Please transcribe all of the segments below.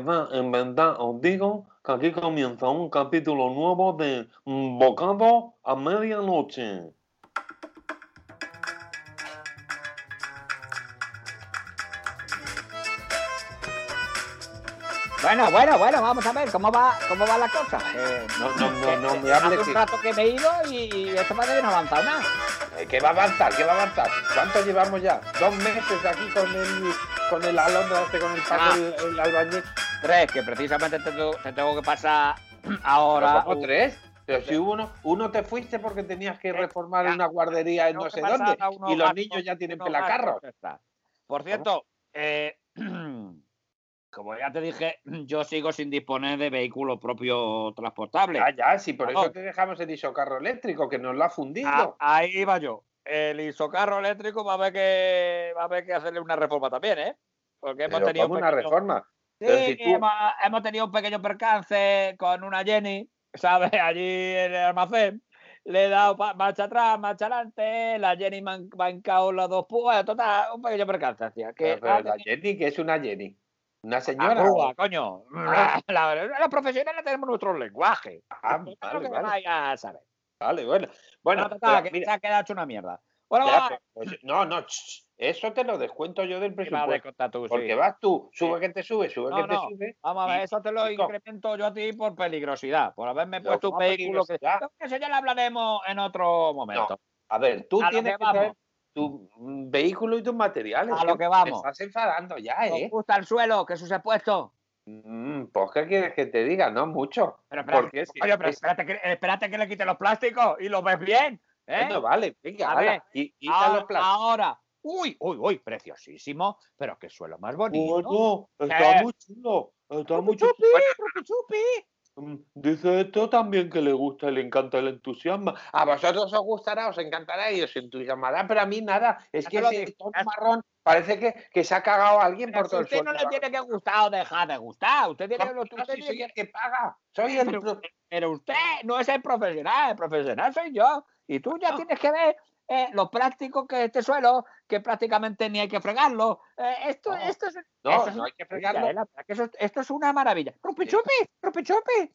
va, en verdad os digo que aquí comienza un capítulo nuevo de Bocado a Medianoche. Bueno, bueno, bueno, vamos a ver cómo va, cómo va la cosa. Eh, No, no, no, no me hace hable un que, rato que me he ido y esto parece que no ha avanzado nada. Eh, ¿Qué va a avanzar? ¿Qué va a avanzar? ¿Cuánto llevamos ya? ¿Dos meses aquí con el con el Alondra, este, con el Paco, Ah. el, el albañil? Tres, que precisamente te, tengo- te tengo que pasar ahora. ¿Cómo tres? Pero si hubo uno, uno te fuiste porque tenías que Eh, reformar una guardería en no sé dónde. Y los niños ya tienen pelacarros. Por cierto, eh, como ya te dije, yo sigo sin disponer de vehículo propio transportable. Ya, ya, sí, por Vamos. eso te dejamos el isocarro eléctrico, que nos lo ha fundido. Ah, ahí va yo. El isocarro eléctrico va a haber que va a haber que hacerle una reforma también, ¿eh? Porque hemos Pero tenido un una pequeño- reforma. Sí, Pero si tú- hemos, hemos tenido un pequeño percance con una Jenny, ¿sabes? Allí en el almacén. Le he dado marcha atrás, marcha adelante, la Jenny me ha hincado las dos púas, total, un pequeño percance, hacía. Que Pero, pero ha la Jenny, que es una Jenny. Una señora. púa, coño. Ah. La, la- los profesionales tenemos nuestro lenguaje. Ah, vale, vale. Vale, bueno. Bueno, Bueno, total, pero que mira, se ha quedado hecho una mierda. Bueno, ya, pues, no, no, eso te lo descuento yo del presupuesto. tú, sí. Porque vas tú, sube que te sube, sube No, que te sube. Vamos a ver, eso te lo incremento yo a ti por peligrosidad, por haberme puesto un ¿cómo vehículo que... Eso ya lo hablaremos en otro momento. A ver, tú A tienes que que traer tu mm, vehículo y tus materiales. A lo que vamos. Te estás enfadando ya, ¿Os ¿eh? gusta el suelo que sus he puesto? Mm, pues, ¿qué quieres que te diga? No mucho. Pero, espérate, Porque oye, pero es- espérate, que, espérate que le quite los plásticos y lo ves bien. ¿Eh? Bueno, vale, venga, A hala, ver, y- quita ahora. Uy, uy, uy, preciosísimo. Pero qué suelo más bonito. Bueno, está Eh. muy chulo. Está muy chulo. chupi, chupi. Mm, Dice esto también que le gusta le encanta el entusiasmo. A vosotros os gustará, os encantará y os entusiasmará, pero a mí nada. Es que ese ya- marrón parece que, que se ha cagado a alguien Pero por si todo el usted no le tiene que gustar o dejar de gustar. Usted tiene, No, usted no, si tiene soy que- el que paga. Soy el Pero- usted no es el profesional, el profesional soy yo. Y tú ya No. tienes que ver eh, lo práctico que es este suelo, que prácticamente ni hay que fregarlo. Eh, esto, No. esto es, No, esto es no una hay que maravilla, fregarlo. eh, que eso- esto es una maravilla. ¡Rupi Sí. chupi! ¡Rupi chupi!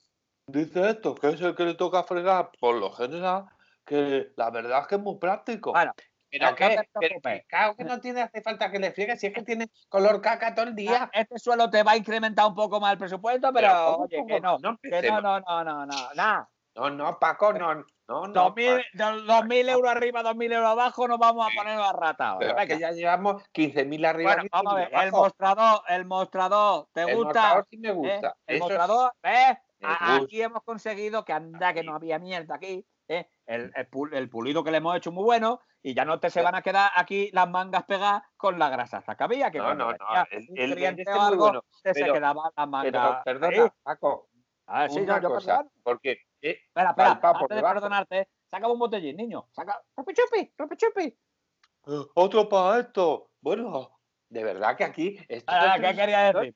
Dice esto, que es el que le toca fregar por lo general, que la verdad es que es muy práctico. Bueno, Pero te pero que, claro que no tiene hace falta que le friegue, si es que tiene color caca todo el día. Este suelo te va a incrementar un poco más el presupuesto, pero, Pero ¿cómo oye, que no. No Que no, no, no, no, no, nada. No, no, Paco, no, no, no. Dos mil, Paco. do- dos mil euros arriba, dos mil euros abajo, nos vamos a poner a rata que ya llevamos 15.000 arriba. Bueno, vamos a ver, 15.000 el mostrador, el mostrador, ¿te El gusta? mostrador sí me ¿Eh? gusta. El Eso mostrador, ¿ves? Aquí hemos conseguido que anda que no había mierda aquí. ¿eh? El, el pul- el pulido que le hemos hecho muy bueno y ya no te se van a quedar aquí las mangas pegadas con la grasa que había. Que No, no, no, el- el- cliente este o algo, bueno, te se quedaba la Pero, manga. perdona. Paco, Ah, sí, una yo, yo cosa, porque eh, Espera, espera, palpa por antes de debajo. perdonarte, saca un botellín, niño. Saca. ¡Rupi chupi! ¡Rupi chupi! Eh, Otro para esto. Bueno, de verdad que aquí... esto Ah, ¿Qué quería decir?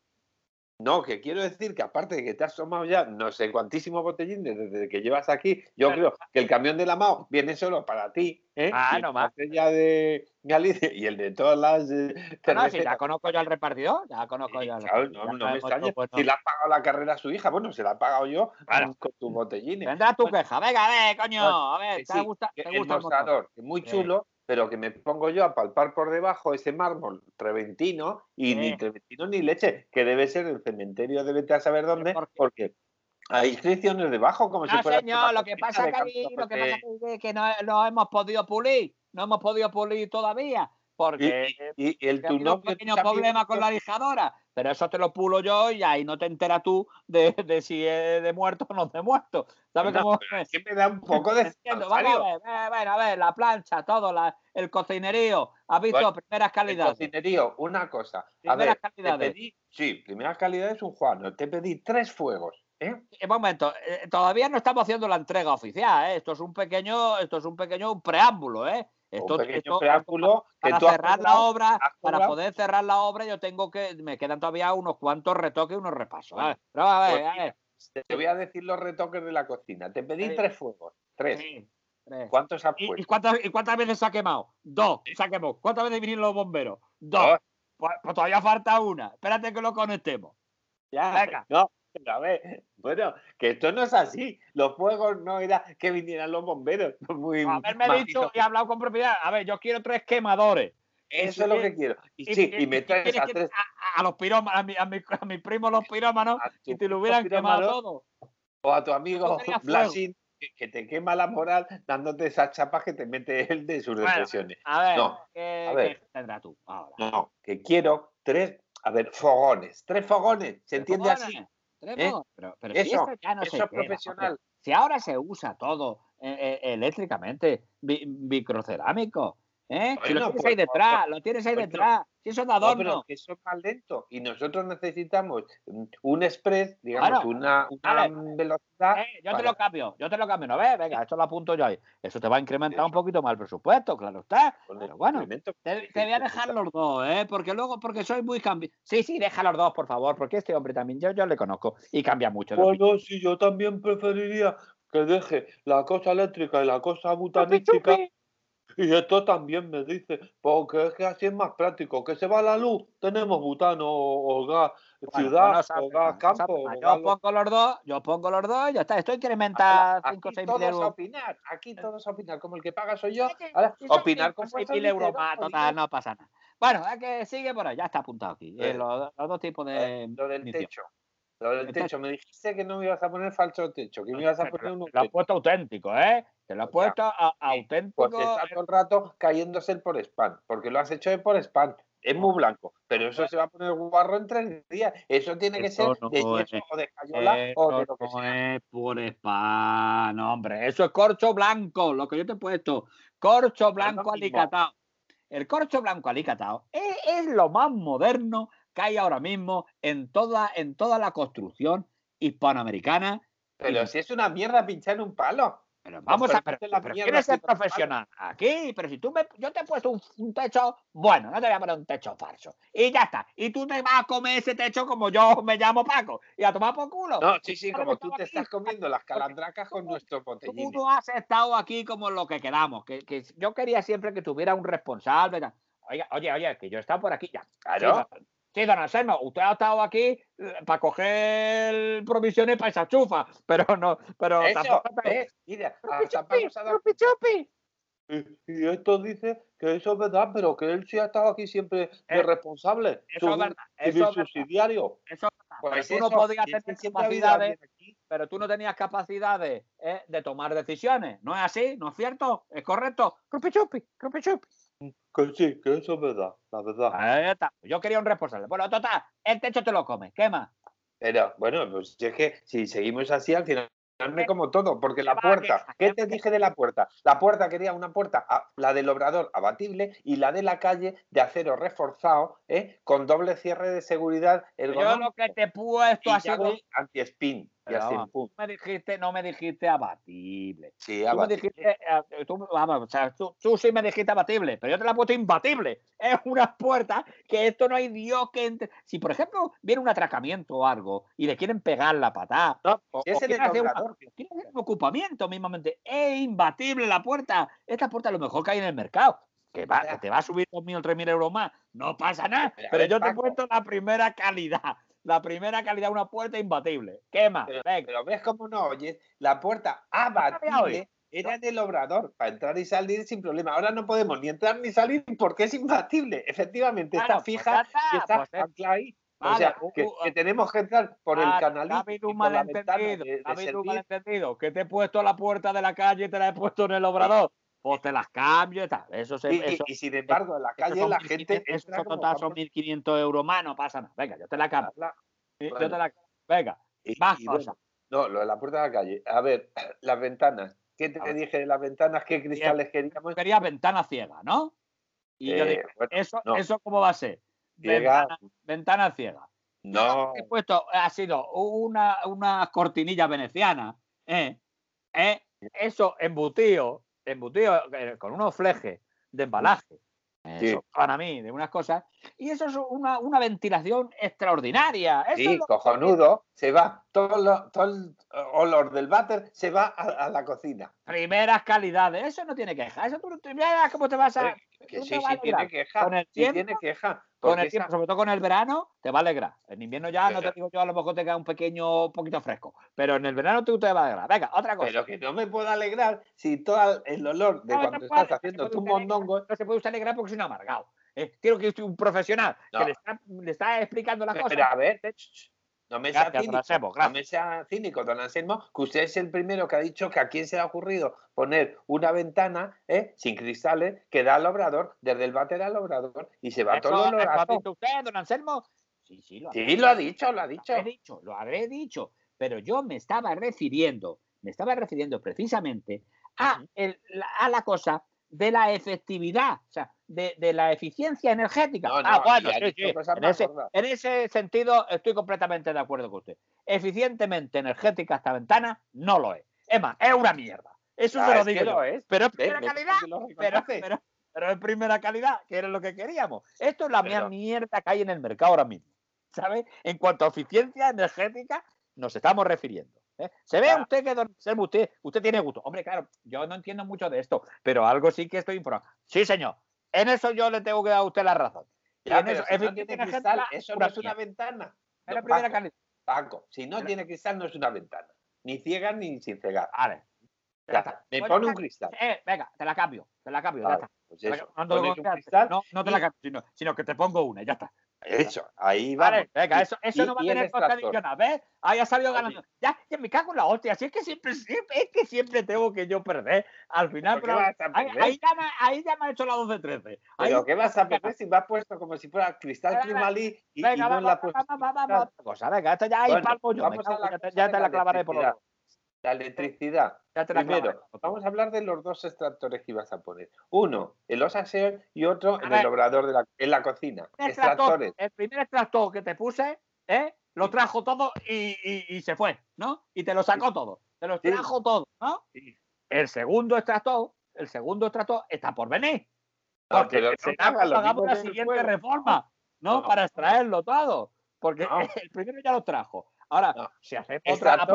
No, que quiero decir que aparte de que te has tomado ya no sé cuantísimos botellines desde que llevas aquí, yo creo que el camión de la MAO viene solo para ti. ¿eh? Ah, Y no más. ya de Galicia y el de todas las eh, No, no, si ya conozco yo al repartidor, ya conozco Sí, yo al claro, no, no me extraña. pues. Si le has pagado la carrera a su hija, bueno, se la he pagado yo Claro. con tus botellines. Vendrá tu queja, venga, a ver, coño, a ver, ¿te gusta, te el gusta el mostrador, que muy Sí. Pero que me pongo yo a palpar por debajo ese mármol treventino y ni treventino ni leche, que debe ser el cementerio de vete a saber dónde, porque hay inscripciones debajo como si No, fuera señor, lo que pasa que lo que pasa que, que no, no hemos podido pulir, no hemos podido pulir todavía, porque y, y el ha tu un pequeño problema con la lijadora, pero eso te lo pulo yo y ahí no te enteras tú de, de si es de muerto o no de muerto. ¿Sabes Anda, cómo es que me da un poco de vamos a ver, eh, bueno, a ver, la plancha, todo, la, el cocinerío, has visto Bueno, primeras El calidades. cocinerío, una cosa. A Primeras ver, calidades. pedí, sí, primeras calidades un Juan, te pedí tres fuegos. ¿eh? Un momento, eh, todavía no estamos haciendo la entrega oficial, ¿eh? esto es un pequeño, esto es un pequeño preámbulo, ¿eh? Esto, un pequeño esto- preámbulo que para cerrar la obra, para poder cerrar la obra, yo tengo que, me quedan todavía unos cuantos retoques y unos repasos. Bueno, ¿vale? Pero a ver, pues a mira, ver. Te voy a decir los retoques de la cocina. Te pedí Sí. tres fuegos. Tres. Sí, tres. ¿Cuántos has ¿Y, y puesto? cuántas, y cuántas veces se ha quemado? Dos, se ha quemado. ¿Cuántas veces vinieron los bomberos? Dos. Dos. Pues, pues todavía falta una. Espérate que lo conectemos. Ya, venga. No, pero a ver, bueno, que esto no es así. Los fuegos no era que vinieran los bomberos. Muy Haberme mágico. dicho y hablado con propiedad. A ver, yo quiero tres quemadores. Eso es lo que quiero. Y, sí, y me traes a tres. a, a los pirómanos, a, mi, a, mi, a mis primos los pirómanos, y te lo hubieran quemado todo. O a tu amigo fuego. Blasín, que, que te quema la moral dándote esas chapas que te mete él de sus Bueno, depresiones. A ver, No, ¿qué, a ver. qué tú ahora? No, que quiero tres, a ver, fogones. Tres fogones, ¿se entiende así? ¿Eh? Pero, pero si Eso, eso ya no se eso profesional. Si ahora se usa todo eh, eh, eléctricamente, microcerámico, ¿eh? si lo Bueno, tienes pues, ahí detrás, lo tienes ahí detrás. Si eso es No, pero que eso es más lento. Y nosotros necesitamos mm, un express, digamos, Bueno, una, una velocidad. Eh, yo te lo cambio, yo te lo cambio, ¿no ves? Venga, esto lo apunto yo ahí. Eso te va a incrementar un poquito más el presupuesto, claro está. Pero bueno. Te, te voy a dejar los dos, ¿eh? Porque luego, porque soy muy cambi... Sí, sí, deja los dos, por favor, porque este hombre también, yo, yo le conozco y cambia mucho. Bueno, sí, yo también preferiría que deje la cosa eléctrica y la cosa Chupi, butanística. chupi. Y esto también me dice, porque es que así es más práctico. Que se va la luz, tenemos butano o, o gas Bueno, ciudad, o gas campo. Yo pongo los dos, yo pongo los dos y ya está. Esto incrementa Aquí 5 o 6 todos mil a euros. opinar, aquí todos a opinar, como el que paga soy yo. Ahora, opinar con o seis vuestro mil euros más, total, no pasa nada. Bueno, es que sigue por ahí, ya está apuntado aquí. eh, Eh, los, los dos tipos de. Lo del techo. Lo del El techo. Me dijiste que no me ibas a poner falso techo, que me ibas a poner. Te lo has puesto auténtico, ¿eh? Te lo has puesto a- auténtico. Pues está todo el rato cayéndose el por spam, porque lo has hecho de por spam. Es muy blanco, pero eso se va a poner guarro en tres días. Eso tiene que Eso ser de yeso es- o de cayola o de lo que no sea. es por spa, no, hombre. Eso es corcho blanco, lo que yo te he puesto. Corcho blanco mismo. alicatado. El corcho blanco alicatado es, es lo más moderno que hay ahora mismo en toda, en toda la construcción hispanoamericana. Pero si es una mierda pinchar en un palo. Pero vamos a. Pero, pero ¿quieres ser profesional aquí? Pero si tú me. Yo te he puesto un, un techo. Bueno, no te voy a poner un techo falso. Y ya está. Y tú te vas a comer ese techo como yo me llamo Paco. Y a tomar por culo. No, sí, sí, como tú te aquí. estás comiendo las calandracas con tú- nuestros Tú no has estado aquí como lo que quedamos. Que, que yo quería siempre que tuviera un responsable. Oiga, oye, oye, que yo he estado por aquí ya. Claro. Sí, Sí, don Anselmo, usted ha estado aquí para coger provisiones para esa chufa, pero no, pero Eso, tampoco te- ¿ves? Mira, Chupi, hasta chupi, chupi, chupi. Y, y esto dice que eso es verdad, pero que él sí ha estado aquí siempre de Eh, responsable. Eso es verdad, eso es subsidiario. eso es verdad. Pues tú no eso, podías es que tener capacidades, pero tú no tenías capacidades eh, de tomar decisiones. ¿No es así? ¿No es cierto? ¿Es correcto? Chupi, chupi, chupi, chupi. Que sí, que eso es verdad, la verdad. Ahí está. Yo quería un responsable. Bueno, total, el techo te lo come. ¿Qué más? Pero bueno, pues si es que si seguimos así, al final me como todo, porque la puerta, ¿qué te dije de la puerta? La puerta quería una puerta, a- la del obrador abatible y la de la calle de acero reforzado, ¿eh? con doble cierre de seguridad Yo lo que te puesto ha sido. anti-spin. Y así, pum. me dijiste, no me dijiste abatible. Sí, Tú me abatible. dijiste, eh, tú, vamos, o sea, tú, tú sí me dijiste abatible, pero yo te la he puesto imbatible. Es una puerta que esto no hay Dios que entre. Si, por ejemplo, viene un atracamiento o algo y le quieren pegar la patada, No, o, si o una- un ocupamiento mismamente, es imbatible la puerta. Esta puerta es lo mejor que hay en el mercado. Que, va, que te va a subir 2.000 o 3.000 euros más. No pasa nada. Pero a Pero ver, yo te he puesto la primera calidad. La primera calidad, una puerta imbatible. ¿Qué más? Pero, pero ves cómo no oyes, la puerta abatible era en el obrador, para entrar y salir sin problema. Ahora no podemos ni entrar ni salir porque es imbatible. Efectivamente, Bueno, está pues fija y está pues es- ahí. o Vale, sea, u- que, u- que tenemos que entrar por el Vale, canalito ha habido un malentendido. ha habido un malentendido. Que te he puesto la puerta de la calle y te la he puesto en el obrador. Pues te las cambio y tal. Eso se. Y, y- eso, y sin embargo, en la calle la 1500 gente Eso total, son vamos 1.500 euros más, no pasa nada. Venga, yo te la cambio. Yo Bueno. te la Venga, Y- más y bueno, cosas. no, lo de la puerta de la calle. A ver, las ventanas. ¿Qué te dije de las ventanas? ¿Qué cristales queríamos? Querías ventana ciega, ¿no? Y yo Eh, dije, bueno, ¿eso, no. ¿eso cómo va a ser? Ventana ciega. No, he puesto ha sido una, una cortinilla veneciana, ¿eh? ¿eh? Eso embutido, embutido eh, con unos flejes de embalaje. Sí. Eso, para mí, de unas cosas. Y eso es una, una ventilación extraordinaria. Eso es Sí, cojonudo, se va, todo, lo- todo el olor del váter se va a, a la cocina. Primeras calidades. Eso no tiene queja. Eso tú no te- mira cómo te vas a. Eh, Que tú sí, sí tiene queja. Con el sí tiempo- tiene queja. Con el tiempo, esa- sobre todo con el verano, te va a alegrar. En invierno ya no te Pero- digo yo, a lo mejor te queda un pequeño, un poquito fresco. Pero en el verano tú te va a alegrar. Venga, otra cosa. Pero que no me puedo alegrar si todo el olor de No, cuando no estás puede, haciendo tu mondongo. No se puede usted alegrar porque soy un amargado. ¿eh? Quiero que usted un profesional No. que le está, le está explicando las cosas. Pero a ver, no me sea Gracias, don cínico. Anselmo, No gracias. me sea cínico, don Anselmo, que usted es el primero que ha dicho que a quién se le ha ocurrido poner una ventana ¿eh? sin cristales que da al obrador, desde el váter al obrador, y se va Eso, todo el ¿eso ha olorazo. dicho usted, don Anselmo? Sí, sí, lo ha Sí, lo ha dicho, lo ha dicho. Lo habré dicho, lo habré dicho, pero yo me estaba refiriendo, me estaba refiriendo precisamente el- a la cosa de la efectividad, o sea, de, de la eficiencia energética. No, ah, no, bueno, sí, sí, en, ese, gordas. en ese sentido estoy completamente de acuerdo con usted. Eficientemente energética esta ventana no lo es. Es más, es una mierda. Eso Ah, se lo es digo lo es. Pero es primera ¿Ves calidad, pero, reconoce? pero, pero es primera calidad, que era lo que queríamos. Esto es la Pero- mierda que hay en el mercado ahora mismo. ¿Sabes? En cuanto a eficiencia energética, nos estamos refiriendo. ¿Eh? Se ve Claro. usted que, don usted, usted tiene gusto. Hombre, claro, yo no entiendo mucho de esto, pero algo sí que estoy informado. Sí, señor. En eso yo le tengo que dar a usted la razón. Ya, pero eso, si no tiene cristal, eso no es una ventana. Es la primera Paco. Paco, si no tiene cristal, no es una ventana. Ni ciega ni sin cegar. Vale. Ya Ya está. Me Pues pone ya un cristal. Eh, venga, te la cambio, te la cambio, ya Vale, está. pues eso, no te no, la cambio, sino, sino que te pongo una, ya está. Eso, ahí vamos. Vale, venga, eso, eso y- no va a tener extractor. adicional, ¿ves? Ahí ha salido ganando. Ya, ya me cago en la hostia, si es que siempre, siempre, es que siempre tengo que yo perder. Al final, ¿Pero ahí, ya me, ahí ya me ha hecho la 12-13. Ahí- Pero ¿qué vas a perder si me has puesto como si fuera cristal Climalí y, y no vamos, has vamos, vamos, vamos, cosa. Venga, esto ya ahí Bueno, yo. cago, la ya te, ya la la clavaré por. La electricidad. Ya te la Primero, clavaré los vamos a hablar de los dos extractores que ibas a poner. Uno, el Osaseon y otro en ver. el obrador de la, en la cocina. El extractor, el primer extractor que te puse, ¿eh? lo trajo todo y, y- y se fue, ¿no? Y te lo sacó todo, te lo Sí. trajo todo, ¿no? Sí. El segundo extractor, el segundo extractor está por venir. No, Porque será no haga lo hagamos la siguiente fuego. reforma, ¿no? No. Para extraerlo todo. Porque No. el primero ya lo trajo. Ahora, No. si hacemos otra a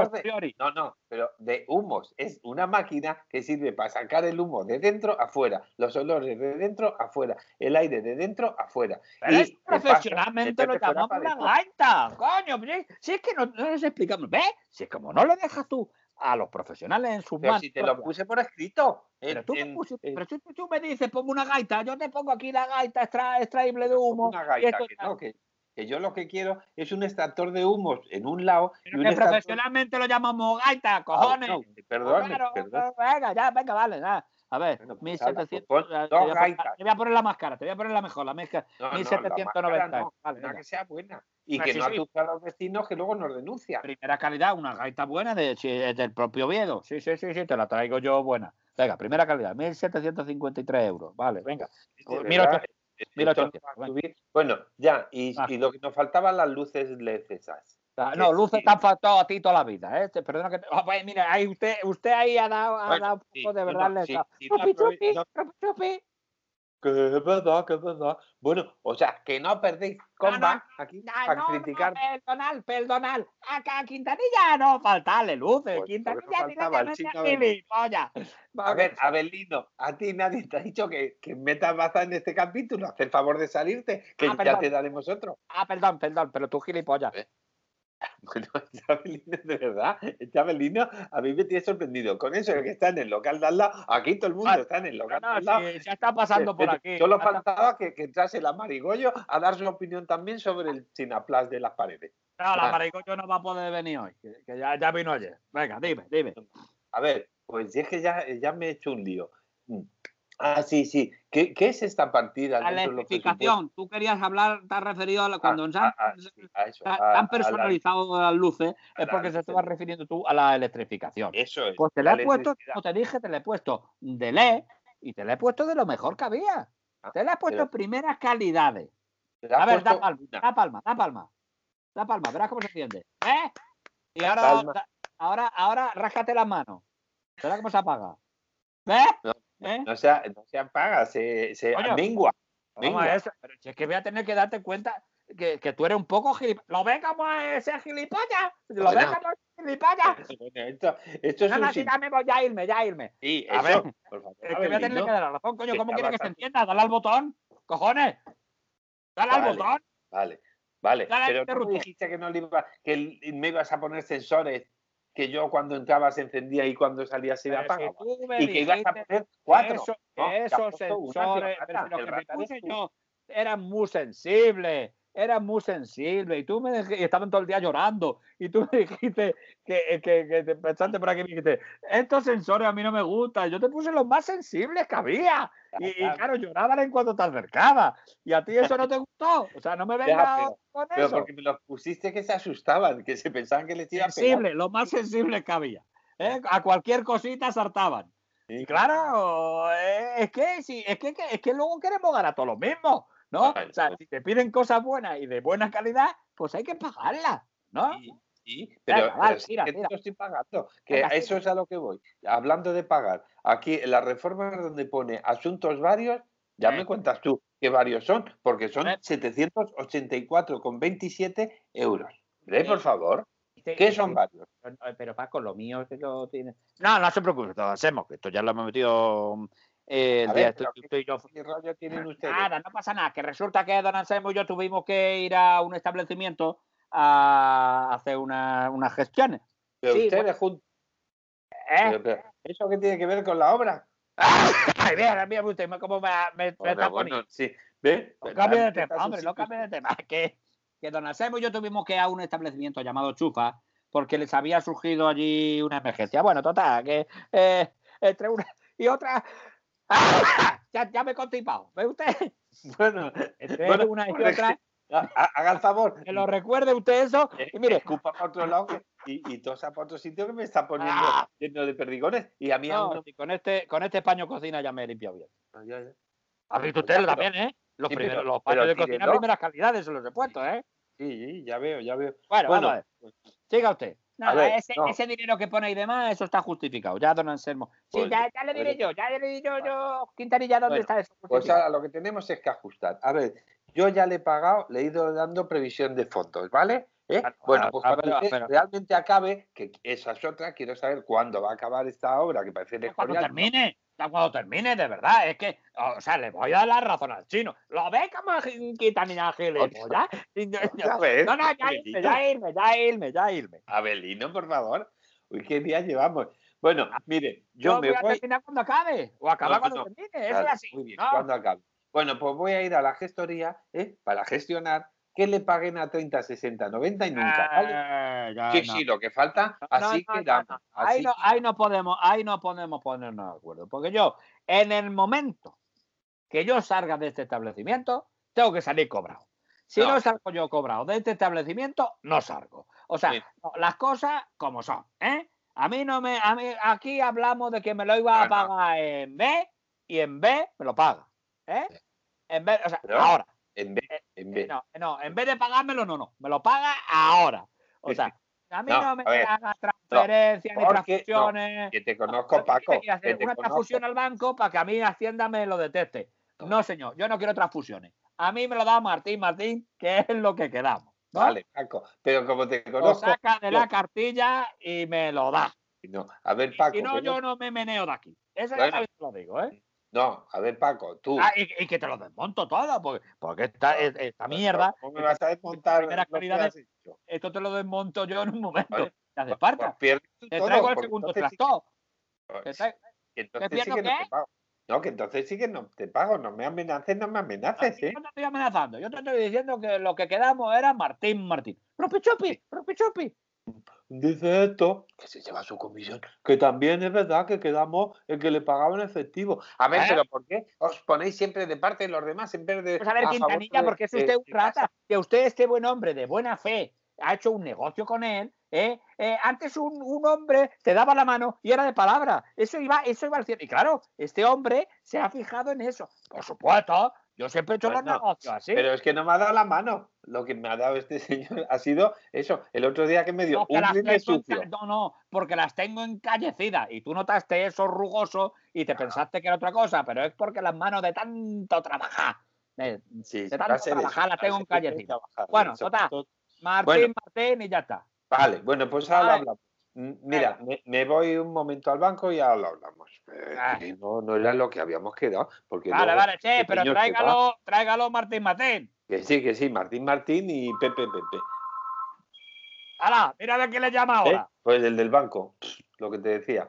No, no, pero de humos. Es una máquina que sirve para sacar el humo de dentro afuera, los olores de dentro afuera, el aire de dentro afuera. pero y paso, profesionalmente lo llamamos la gaita, coño. Si, es que no, no les explicamos, ¿ves? Si es como no le dejas tú a los profesionales en sus Pero manos. si te lo puse por escrito. Pero en- tú, me pusiste- en pero tú, tú me dices, pongo una gaita, yo te pongo aquí la gaita extra, extraíble de humo. una gaita, esto que no, que, que yo lo que quiero es un extractor de humos en un lado y un que extractor... profesionalmente lo llamamos gaita, Ah, cojones. no, Pues claro, perdone. venga, ya, venga, vale, ya. A ver, Bueno, pues hala, 1700. pues pon eh, te, voy a te voy a poner la máscara, te voy a poner la mejor, la mezcla. No, no, la 1790. máscara no, Vale, una que sea buena. Y que sí, no sí. asuste a los vecinos que luego nos denuncian. Primera calidad, una gaita buena de, del propio Viedo. Sí, sí, sí, sí, te la traigo yo buena. Venga, primera calidad, 1753 euros. Vale, venga. Pues verdad, 1800, esto no 1800, va a venga. subir. Bueno, ya, y, Ah. y lo que nos faltaban las luces LED esas. Ah, No, luces sí. te han faltado a ti toda la vida, ¿eh? Perdona que te... Ah, pues mira, ahí usted, usted ahí ha dado, ha Bueno, dado un sí, poco de verdad. no, sí, sí, no Chupi, chupi, chupi, chupi. Que es verdad, que es verdad. Bueno, o sea, que no perdéis comba aquí Ah, para no, criticar. no, perdonal, perdonal. Acá a Quintanilla no faltarle luces. Pues, Quintanilla no tiene que gilipollas. A ver, Abelino, a ti nadie te ha dicho que, que metas baza en este capítulo. Haz el favor de salirte, que Ah, ya perdón. te daremos otro. Ah, perdón, perdón, pero tú gilipollas. Bueno, este Abelino, de verdad, este Abelino a mí me tiene sorprendido. Con eso de que está en el local de al lado, aquí todo el mundo Ah, está en el No, local de no, al lado. sí, ya está pasando por aquí. Solo faltaba que, que entrase el amarigollo a dar su opinión también sobre el sinaplas de las paredes. No, la Ah. maricocho no va a poder venir hoy, que, que ya, ya vino ayer. Venga, dime, dime. A ver, pues es que ya, ya me he hecho un lío. Ah, sí, sí. ¿Qué, qué es esta partida? La de los electrificación. Tú querías hablar, te has referido a la- cuando han, Ah, ah, sí, a eso, se a- han a la- personalizado las luces, a es la porque se luz estaba del- refiriendo tú a la electrificación. Eso es. Pues te la la he puesto, como te dije, te la he puesto de LED y te la he puesto de lo mejor que había. Ah, Te la he puesto pero- primeras calidades. A ver, da palma, da palma, da palma. Da palma, verás cómo se enciende. ¿Eh? Y ahora, da- ahora, ahora, ráscate las manos. Verás cómo se apaga. ¿Ves? No, ¿Eh? No se, no se apaga, se, se Coño. mengua. Vamos Venga. a eso. Pero si es que voy a tener que darte cuenta que, que tú eres un poco gilipollas. ¿Lo ves como es ser gilipollas? ¿Lo ves Bueno. como es ¡Gilipollas! Bueno, esto, esto es No, un no, sí, sin- ya irme, ya irme. Sí, A eso, ver, por favor, Es que voy a tener que dar la razón, coño. ¿Cómo está quiere que se entienda? Dale al botón. ¡Cojones! Dale al botón. Vale, vale. Dale al Pero tú dijiste que no le iba, que me ibas a poner sensores, que yo cuando entraba se encendía y cuando salía se tú me Y que ibas a poner cuatro. Eso- No, esos sensores, pero lo que me puse yo eran muy sensibles, eran muy sensibles, y tú me y estaban todo el día llorando, y tú me dijiste que, que, que te pensaste por aquí, me dijiste, estos sensores a mí no me gustan, yo te puse los más sensibles que había, y, y Claro. lloraban en cuanto te acercabas, y a ti eso no te gustó, o sea, no me vengas con Pero eso. porque me los pusiste que se asustaban, que se pensaban que les iba a pegar. sensible, lo más sensible que había. ¿eh? A cualquier cosita saltaban. Y claro, eh, es que sí, es que, es que luego queremos ganar todos los mismos, ¿no? Vale, O sea, si te piden cosas buenas y de buena calidad, pues hay que pagarlas, ¿no? Sí, sí, pero, Venga, vale, pero tira. lo estoy pagando. Que Venga, eso es a lo que voy. Hablando de pagar, aquí en la reforma donde pone asuntos varios, ya me cuentas tú qué varios son, porque son Eh. 784,27 euros. Ve, por favor, ¿qué son varios? Pero, pero Paco, lo mío es que lo tiene. No, no se preocupe, lo hacemos, que esto ya lo hemos metido eh, el día ver, este pero que usted y yo. ¿Qué rollo tienen ustedes? Nada, no pasa nada, que resulta que Don Anselmo y yo tuvimos que ir a un establecimiento a hacer una- unas gestiones. Pero sí, ustedes juntos. ¿eh? ¿Eso qué tiene que ver con la obra? Ay, mira, mira usted cómo me, me, me Bueno, está bueno, poniendo. sí. ¿Ve? No cambie de tema, hombre, no cambie de tema. Que, que Don Anselmo y yo tuvimos que ir a un establecimiento llamado Chufa porque les había surgido allí una emergencia. Bueno, total, que eh, entre una y otra. ¡Ah! Ya, ya me he constipado. ¿Ve usted? Bueno, Entre Bueno, una y otra. ha- ha- haga el favor. Que lo recuerde usted eso. Eh, Y mire, escupa para otro lado y, y tosa para otro sitio que me está poniendo Ah. lleno de perdigones. Y a mí no, aún no- si con este, con este paño cocina ya me he limpiado bien. Ya, ya. ¿Ha visto Ya, usted pero- también, eh? Los, sí, primeros, pero- los paños de cocina, primeras calidades se los he puesto, ¿eh? Sí, sí, ya veo, ya veo. Bueno, Bueno, vamos a ver. Siga usted. Ver, ese, no. ese dinero que pone ahí de más, eso está justificado. Ya, don Anselmo. Sí, Pues, ya, ya le diré pues, yo, ya le diré yo, yo. Quintanilla, ¿dónde Bueno, está eso? Pues justificado? ahora lo que tenemos es que ajustar. A ver, yo ya le he pagado, le he ido dando previsión de fondos, ¿vale? ¿Eh? Ah, Bueno, ah, pues ah, cuando pero- pero- realmente acabe, que esa es otra, quiero saber cuándo va a acabar esta obra, que parece Ya cuando ¿no? termine, cuando termine, de verdad, es que, o sea, le voy a dar la razón al chino. ¿Lo ve como gilipollas? Y vez, No, no, ya irme, ya irme, ya irme, ya irme. Abelino, por favor. Uy, qué día llevamos. Bueno, mire, yo, Yo me voy a terminar cuando acabe, o acabar No, cuando no, termine, eso es así. Muy bien, cuando acabe. Bueno, pues voy a ir a la gestoría ¿eh? para gestionar que le paguen a 30, 60, 90 y nunca. ¿vale? Eh, ya Sí, no. sí, lo que falta, así no, no, quedamos. no. Ahí, no, ahí no podemos, ahí no podemos ponernos de acuerdo. Porque yo, en el momento que yo salga de este establecimiento, tengo que salir cobrado. Si no, salgo yo cobrado de este establecimiento, no salgo. O sea, Sí. las cosas como son, ¿eh? A mí no me, a mí, aquí hablamos de que me lo iba a pagar en B y en B me lo paga. ¿eh? En vez, o sea, Pero- ahora. En vez, en vez. Eh, No, no, en vez de pagármelo, no, no. Me lo paga ahora. O sea, a mí No, no, me hagas transferencias ni transfusiones. Que te No, conozco, Paco. Que hacer te una conozco. transfusión al banco para que a mí Hacienda me lo deteste. No, señor, yo no quiero transfusiones. A mí me lo da Martín Martín, que es lo que quedamos. ¿no? Vale, Paco. Pero como te Lo conozco. saca de la cartilla y me lo da. No, a ver, Paco. si no, que yo no me meneo de aquí. Eso Bueno. te lo digo, ¿eh? No, a ver, Paco, tú. Ah, y, y que te lo desmonto todo, porque, porque esta, es- esta mierda, ¿Cómo me vas a desmontar de- esto te lo desmonto yo en un momento. Vale. Te hace falta. pues Te todo, traigo el segundo entonces sí Te que no qué? te pago. No, que entonces sí que no te pago. No me amenaces, no me amenaces, Yo ¿eh? no te estoy amenazando. Yo te estoy diciendo que lo que quedamos era Martín Martín. ¡Ropichupi! ¡Ropichupi! Dice esto, que se lleva su comisión, que también es verdad que quedamos en que le pagaban efectivo. A ver, ¿Eh? pero ¿por qué os ponéis siempre de parte de los demás en vez de. Pues a ver, Quintanilla, de- porque es usted un de casa? rata. Que usted, este buen hombre de buena fe, ha hecho un negocio con él. ¿eh? Eh, antes un, un hombre te daba la mano y era de palabra. Eso iba, eso iba al cielo. Y claro, este hombre se ha fijado en eso. Por supuesto, yo siempre he hecho los negocios así. Pero es que no me ha dado la mano. Lo que me ha dado este señor ha sido eso. El otro día que me dio Porque un tengo sucio. No, no, porque las tengo encallecidas y tú notaste eso rugoso y te pensaste que era otra cosa, pero es porque las manos de tanto trabajar, de, Sí, de tanto trabajar las tengo encallecidas. Bueno, total. Martín, Bueno. Martín y ya está. Vale, bueno, pues ahora Vale. hablamos. Mm, Mira, me, me voy un momento al banco y ahora lo hablamos. Eh, Ah. no, no era lo que habíamos quedado. Porque Vale, luego vale, che, este pero va. tráigalo, tráigalo Martín Martín. Que sí, que sí, Martín Martín y Pepe Pepe. ¡Hala! Mira a ver quién le llama ¿Eh? ahora. Pues el del banco, lo que te decía.